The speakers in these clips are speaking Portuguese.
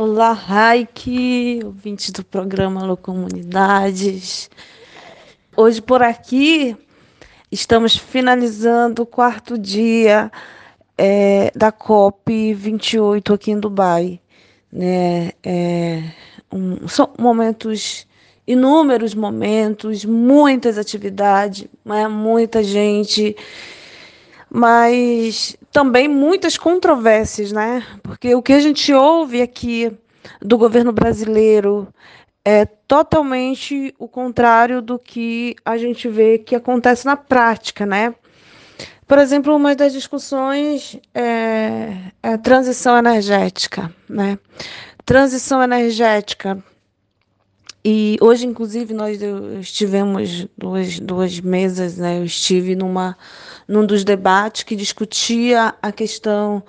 Olá, Raik, ouvintes do programa Alô Comunidades. Hoje por aqui estamos finalizando o quarto dia é, da COP 28 aqui em Dubai. Né? É, um, são momentos, inúmeros momentos, muitas atividades, né? muita gente mas também muitas controvérsias, né? Porque o que a gente ouve aqui do governo brasileiro é totalmente o contrário do que a gente vê que acontece na prática, né? Por exemplo, uma das discussões é, é a transição energética, né? Transição energética. E hoje, inclusive, nós estivemos duas, duas mesas, né? Eu estive numa num dos debates que discutia a questão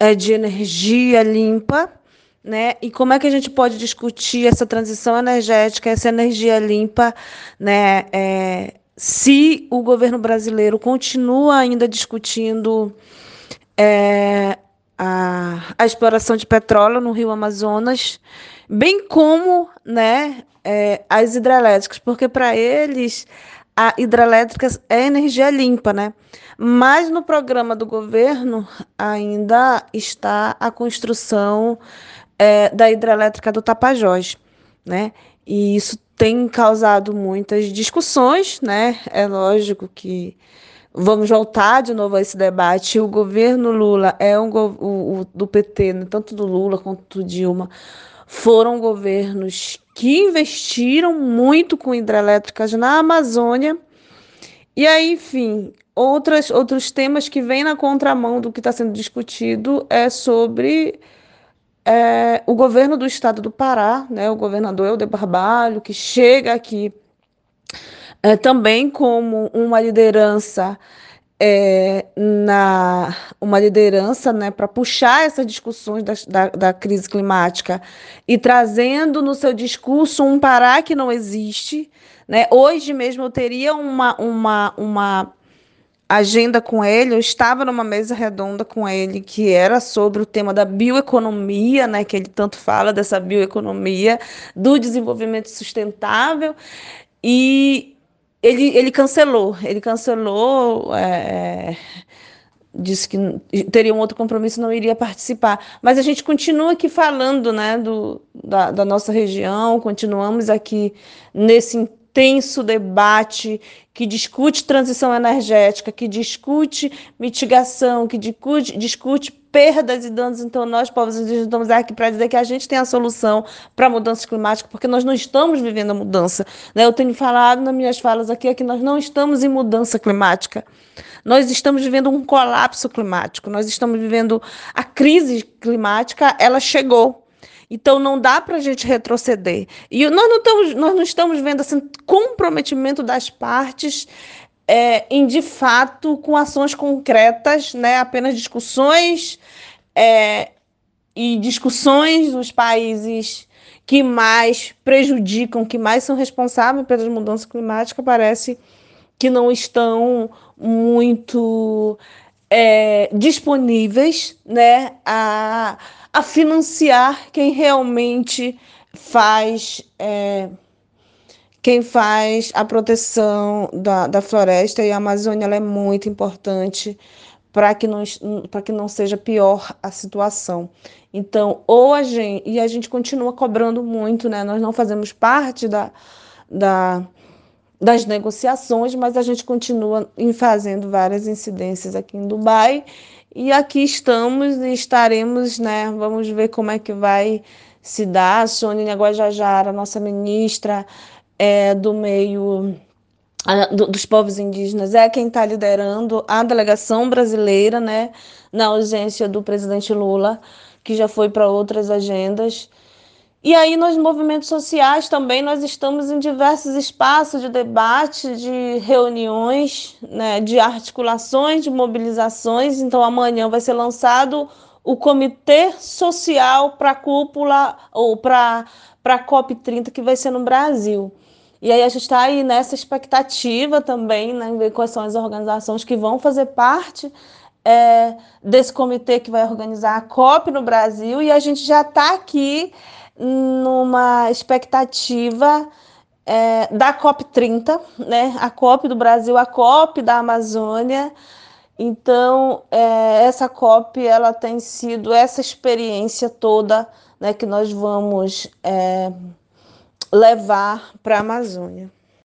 é, de energia limpa, né? E como é que a gente pode discutir essa transição energética, essa energia limpa, né? É, se o governo brasileiro continua ainda discutindo é, a, a, exploração de petróleo no Rio Amazonas, bem como né, é, as hidrelétricas, porque para eles a hidrelétrica é energia limpa, né? Mas no programa do governo ainda está a construção é, da hidrelétrica do Tapajós, né? E isso tem causado muitas discussões, né? É lógico que vamos voltar de novo a esse debate. O governo Lula é um o, o do PT, né? tanto do Lula quanto do Dilma, foram governos que investiram muito com hidrelétricas na Amazônia. E aí, enfim, outras, outros temas que vêm na contramão do que está sendo discutido é sobre é, o governo do estado do Pará, né, o governador Helder Barbalho, que chega aqui é, também como uma liderança é, na uma liderança né, para puxar essas discussões da, da, da, crise climática e trazendo no seu discurso um Pará que não existe. Né? Hoje mesmo eu teria uma, uma, uma agenda com ele, eu estava numa mesa redonda com ele que era sobre o tema da bioeconomia, né, que ele tanto fala dessa bioeconomia, do desenvolvimento sustentável, e ele, ele cancelou, ele cancelou, é, disse que teria um outro compromisso, não iria participar. Mas a gente continua aqui falando né, do, da, da nossa região, continuamos aqui nesse intenso debate que discute transição energética, que discute mitigação, que discute, discute perdas e danos. Então, nós, povos indígenas, estamos aqui para dizer que a gente tem a solução para a mudança climática, porque nós não estamos vivendo a mudança. Né? Eu tenho falado nas minhas falas aqui é que nós não estamos em mudança climática. Nós estamos vivendo um colapso climático, nós estamos vivendo a crise climática, ela chegou. Então não dá para a gente retroceder. E nós não estamos, nós não estamos vendo assim, comprometimento das partes é, em de fato com ações concretas, né? apenas discussões é, e discussões dos países que mais prejudicam, que mais são responsáveis pelas mudanças climáticas, parece que não estão muito é, disponíveis né, a a financiar quem realmente faz é, quem faz a proteção da, da floresta e a Amazônia é muito importante para que não para que não seja pior a situação. Então, ou a gente e a gente continua cobrando muito, né? Nós não fazemos parte da, da das negociações, mas a gente continua fazendo várias incidências aqui em Dubai e aqui estamos e estaremos, né? Vamos ver como é que vai se dar. A Sônia Guajajara, nossa ministra é, do meio a, do, dos povos indígenas, é quem está liderando a delegação brasileira, né? Na ausência do presidente Lula, que já foi para outras agendas. E aí, nos movimentos sociais também, nós estamos em diversos espaços de debate, de reuniões, né, de articulações, de mobilizações. Então, amanhã vai ser lançado o Comitê Social para a Cúpula, ou para a COP30, que vai ser no Brasil. E aí a gente está aí nessa expectativa também, né, ver quais são as organizações que vão fazer parte é, desse comitê que vai organizar a COP no Brasil e a gente já está aqui numa expectativa é, da COP 30, né? A COP do Brasil, a COP da Amazônia. Então, é, essa COP ela tem sido essa experiência toda né, que nós vamos é, levar para a Amazônia.